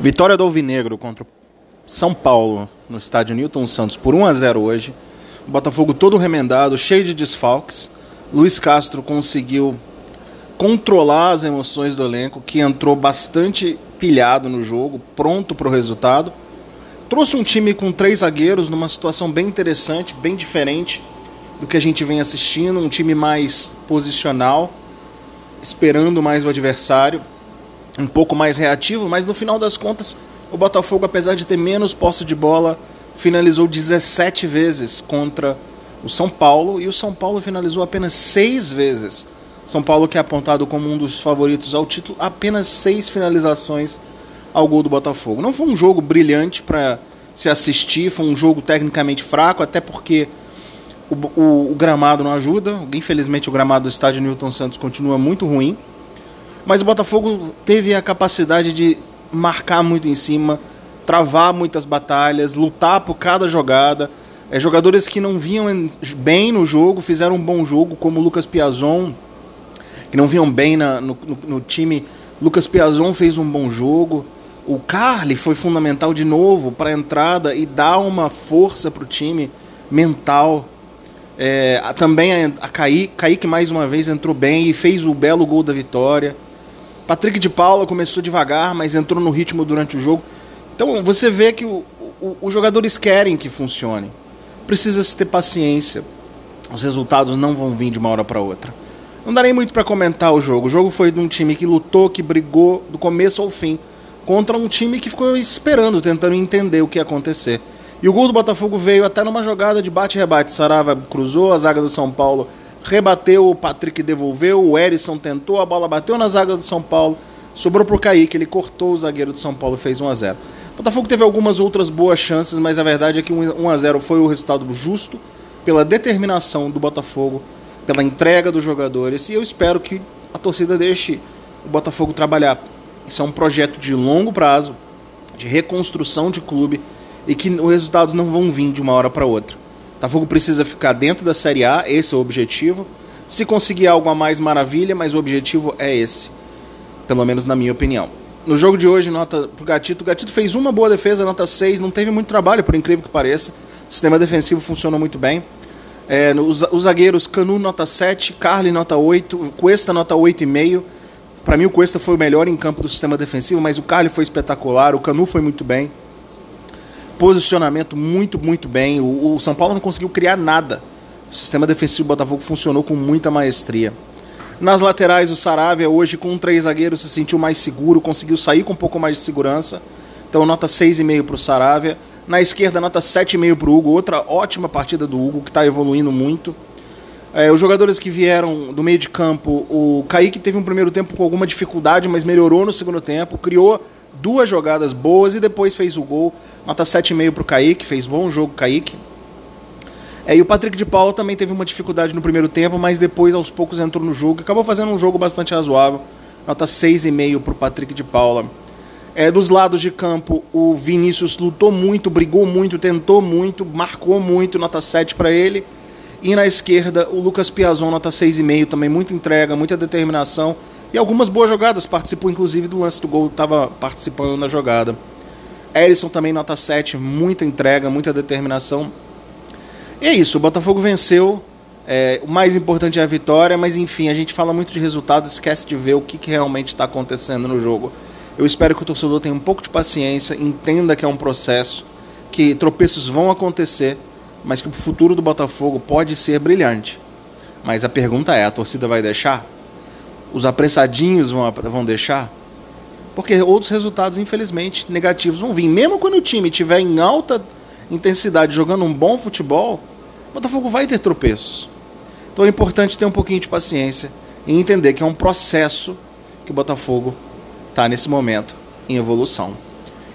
Vitória do Alvinegro contra o São Paulo no estádio Newton Santos por 1 a 0 hoje. O Botafogo todo remendado, cheio de desfalques. Luiz Castro conseguiu controlar as emoções do elenco, que entrou bastante pilhado no jogo, pronto para o resultado. Trouxe um time com três zagueiros numa situação bem interessante, bem diferente do que a gente vem assistindo, um time mais posicional, esperando mais o adversário um pouco mais reativo, mas no final das contas, o Botafogo, apesar de ter menos posse de bola, finalizou 17 vezes contra o São Paulo e o São Paulo finalizou apenas seis vezes. São Paulo, que é apontado como um dos favoritos ao título, apenas seis finalizações ao gol do Botafogo. Não foi um jogo brilhante para se assistir, foi um jogo tecnicamente fraco, até porque o, o, o gramado não ajuda. Infelizmente, o gramado do estádio Newton Santos continua muito ruim. Mas o Botafogo teve a capacidade de marcar muito em cima, travar muitas batalhas, lutar por cada jogada. É, jogadores que não vinham bem no jogo fizeram um bom jogo, como o Lucas Piazon, que não vinham bem na, no, no, no, time. Lucas Piazon fez um bom jogo. O Carly foi fundamental de novo para a entrada e dar uma força para o time mental. É, também a, a Kaique, Kaique mais uma vez entrou bem e fez o belo gol da vitória. Patrick de Paula começou devagar, mas entrou no ritmo durante o jogo. Então você vê que o, o, os jogadores querem que funcione. Precisa se ter paciência. Os resultados não vão vir de uma hora para outra. Não darei muito para comentar o jogo. O jogo foi de um time que lutou, que brigou do começo ao fim, contra um time que ficou esperando, tentando entender o que ia acontecer. E o gol do Botafogo veio até numa jogada de bate-rebate. Sarava cruzou, a zaga do São Paulo rebateu, o Patrick devolveu, o Erisson tentou, a bola bateu na zaga do São Paulo, sobrou pro Kaique, ele cortou o zagueiro do São Paulo e fez 1 a 0 O Botafogo teve algumas outras boas chances, mas a verdade é que 1 a 0 foi o resultado justo pela determinação do Botafogo, pela entrega dos jogadores, e eu espero que a torcida deixe o Botafogo trabalhar. Isso é um projeto de longo prazo, de reconstrução de clube, e que os resultados não vão vir de uma hora para outra. Botafogo precisa ficar dentro da Série A, esse é o objetivo. Se conseguir algo a mais, maravilha, mas o objetivo é esse. Pelo menos na minha opinião. No jogo de hoje, nota pro Gatito. O Gatito fez uma boa defesa, nota 6. Não teve muito trabalho, por incrível que pareça. O sistema defensivo funcionou muito bem. É, os, os, zagueiros, Canu, nota 7. Carly, nota 8. Cuesta, nota 8,5. Para mim, o Cuesta foi o melhor em campo do sistema defensivo, mas o Carly foi espetacular. O Canu foi muito bem posicionamento muito, muito bem. O, o, São Paulo não conseguiu criar nada. O sistema defensivo do Botafogo funcionou com muita maestria. Nas laterais, o Saravia, hoje com três zagueiros, se sentiu mais seguro, conseguiu sair com um pouco mais de segurança. Então, nota 6,5 para o Saravia. Na esquerda, nota 7,5 para o Hugo. Outra ótima partida do Hugo, que está evoluindo muito. É, os jogadores que vieram do meio de campo, o Kaique teve um primeiro tempo com alguma dificuldade, mas melhorou no segundo tempo, criou duas jogadas boas e depois fez o gol. Nota 7,5 para o Kaique, fez bom jogo Kaique. É, e o Patrick de Paula também teve uma dificuldade no primeiro tempo, mas depois aos poucos entrou no jogo. Acabou fazendo um jogo bastante razoável. Nota 6,5 para o Patrick de Paula. É, dos lados de campo, o Vinícius lutou muito, brigou muito, tentou muito, marcou muito, nota 7 para ele. E na esquerda, o Lucas Piazon, nota 6,5, também muita entrega, muita determinação. E algumas boas jogadas, participou inclusive do lance do gol, estava participando na jogada. Erisson também nota 7, muita entrega, muita determinação. E é isso, o Botafogo venceu. É, o mais importante é a vitória, mas enfim, a gente fala muito de resultado, esquece de ver o que, que realmente está acontecendo no jogo. Eu espero que o torcedor tenha um pouco de paciência, entenda que é um processo, que tropeços vão acontecer, mas que o futuro do Botafogo pode ser brilhante. Mas a pergunta é: a torcida vai deixar? Os apressadinhos vão, vão deixar? Porque outros resultados, infelizmente, negativos vão vir. Mesmo quando o time estiver em alta intensidade jogando um bom futebol, o Botafogo vai ter tropeços. Então é importante ter um pouquinho de paciência e entender que é um processo que o Botafogo está nesse momento em evolução.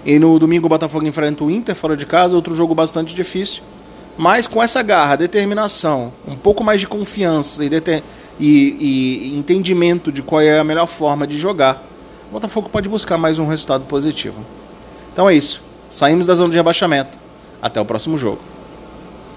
E no domingo o Botafogo enfrenta o Inter fora de casa, outro jogo bastante difícil. Mas com essa garra, determinação, um pouco mais de confiança e, e, e entendimento de qual é a melhor forma de jogar, o Botafogo pode buscar mais um resultado positivo. Então é isso. Saímos da zona de rebaixamento. Até o próximo jogo.